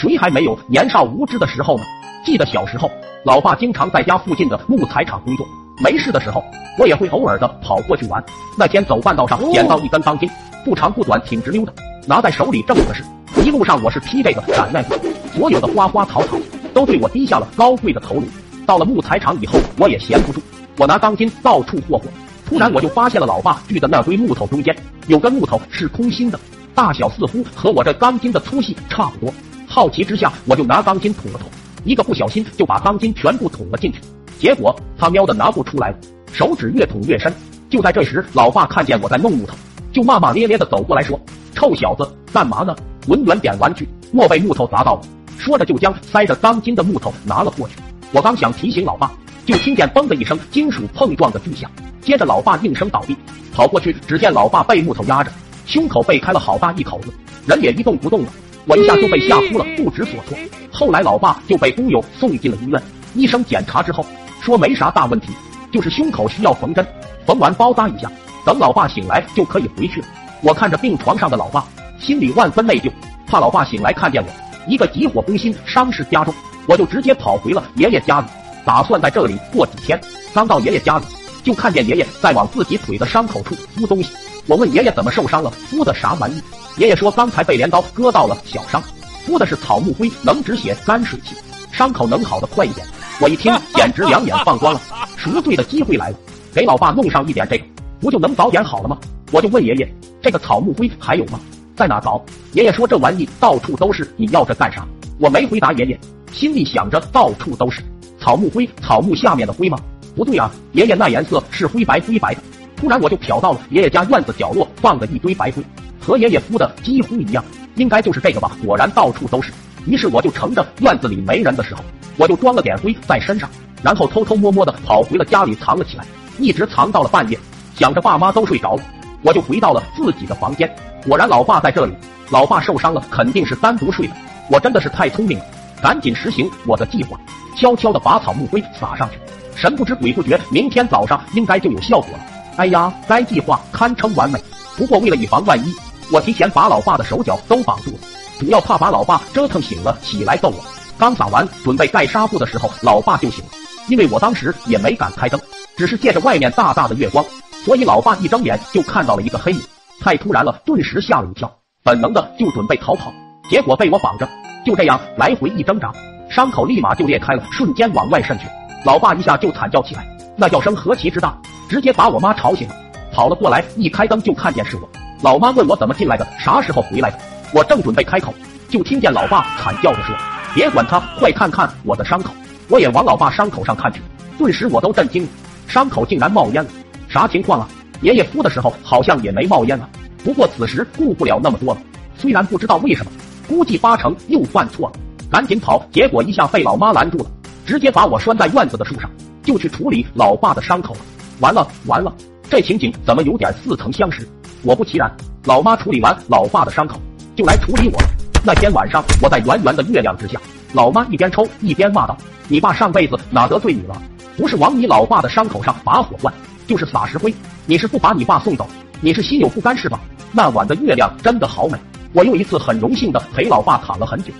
谁还没有年少无知的时候呢？记得小时候，老爸经常在家附近的木材厂工作，没事的时候，我也会偶尔的跑过去玩。那天走半道上捡到一根钢筋，不长不短，挺直溜的，拿在手里正合适。一路上我是披这个斩那个，所有的花花草草都对我低下了高贵的头颅。到了木材厂以后，我也闲不住，我拿钢筋到处霍霍。突然我就发现了老爸锯的那堆木头中间有根木头是空心的，大小似乎和我这钢筋的粗细差不多。好奇之下，我就拿钢筋捅了捅，一个不小心就把钢筋全部捅了。进去。结果他喵的拿不出来了，手指越捅越深。就在这时，老爸看见我在弄木头，就骂骂咧咧的走过来说：“臭小子，干嘛呢？文员点玩具，莫被木头砸到了。”说着就将塞着钢筋的木头拿了过去。我刚想提醒老爸，就听见“嘣”的一声金属碰撞的巨响，接着老爸应声倒地。跑过去，只见老爸被木头压着，胸口被开了好大一口子，人也一动不动了。我一下就被吓哭了，不知所措。后来老爸就被工友送进了医院，医生检查之后说没啥大问题，就是胸口需要缝针，缝完包扎一下，等老爸醒来就可以回去了。我看着病床上的老爸，心里万分内疚，怕老爸醒来看见我，一个急火攻心，伤势加重。我就直接跑回了爷爷家里，打算在这里过几天。刚到爷爷家里，就看见爷爷在往自己腿的伤口处敷东西。我问爷爷怎么受伤了，敷的啥玩意？爷爷说刚才被镰刀割到了小伤，敷的是草木灰，能止血干水气，伤口能好的快一点。我一听简直两眼放光了，赎罪的机会来了，给老爸弄上一点这个，不就能早点好了吗？我就问爷爷，这个草木灰还有吗？在哪找？爷爷说这玩意到处都是，你要这干啥？我没回答爷爷。心里想着，到处都是草木灰，草木下面的灰吗？不对啊，爷爷那颜色是灰白灰白的。突然我就瞟到了爷爷家院子角落放的一堆白灰，和爷爷敷的几乎一样，应该就是这个吧。果然到处都是。于是我就乘着院子里没人的时候，我就装了点灰在身上，然后偷偷摸摸的跑回了家里藏了起来，一直藏到了半夜。想着爸妈都睡着了，我就回到了自己的房间。果然老爸在这里，老爸受伤了，肯定是单独睡的。我真的是太聪明了。赶紧实行我的计划，悄悄的把草木灰撒上去，神不知鬼不觉，明天早上应该就有效果了。哎呀，该计划堪称完美。不过为了以防万一，我提前把老爸的手脚都绑住了，主要怕把老爸折腾醒了起来揍我。刚撒完，准备盖纱布的时候，老爸就醒了。因为我当时也没敢开灯，只是借着外面大大的月光，所以老爸一睁眼就看到了一个黑影。太突然了，顿时吓了一跳，本能的就准备逃跑，结果被我绑着。就这样来回一挣扎，伤口立马就裂开了，瞬间往外渗去。老爸一下就惨叫起来，那叫声何其之大，直接把我妈吵醒了，跑了过来，一开灯就看见是我。老妈问我怎么进来的，啥时候回来的？我正准备开口，就听见老爸惨叫着说：“别管他，快看看我的伤口。”我也往老爸伤口上看去，顿时我都震惊了，伤口竟然冒烟了，啥情况啊？爷爷敷的时候好像也没冒烟啊。不过此时顾不了那么多了，虽然不知道为什么。估计八成又犯错了，赶紧跑，结果一下被老妈拦住了，直接把我拴在院子的树上，就去处理老爸的伤口了。完了完了，这情景怎么有点似曾相识？果不其然，老妈处理完老爸的伤口，就来处理我了。那天晚上，我在圆圆的月亮之下，老妈一边抽一边骂道：“你爸上辈子哪得罪你了？不是往你老爸的伤口上拔火罐，就是撒石灰。你是不把你爸送走？你是心有不甘是吧？”那晚的月亮真的好美。我又一次很荣幸的陪老爸躺了很久。